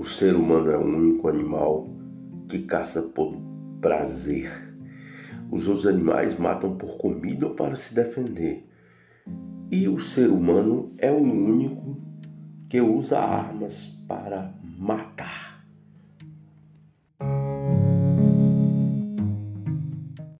O ser humano é o único animal que caça por prazer. Os outros animais matam por comida ou para se defender. E o ser humano é o único que usa armas para matar.